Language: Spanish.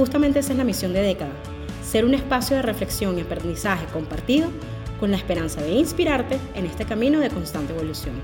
Justamente esa es la misión de Década, ser un espacio de reflexión y aprendizaje compartido con la esperanza de inspirarte en este camino de constante evolución.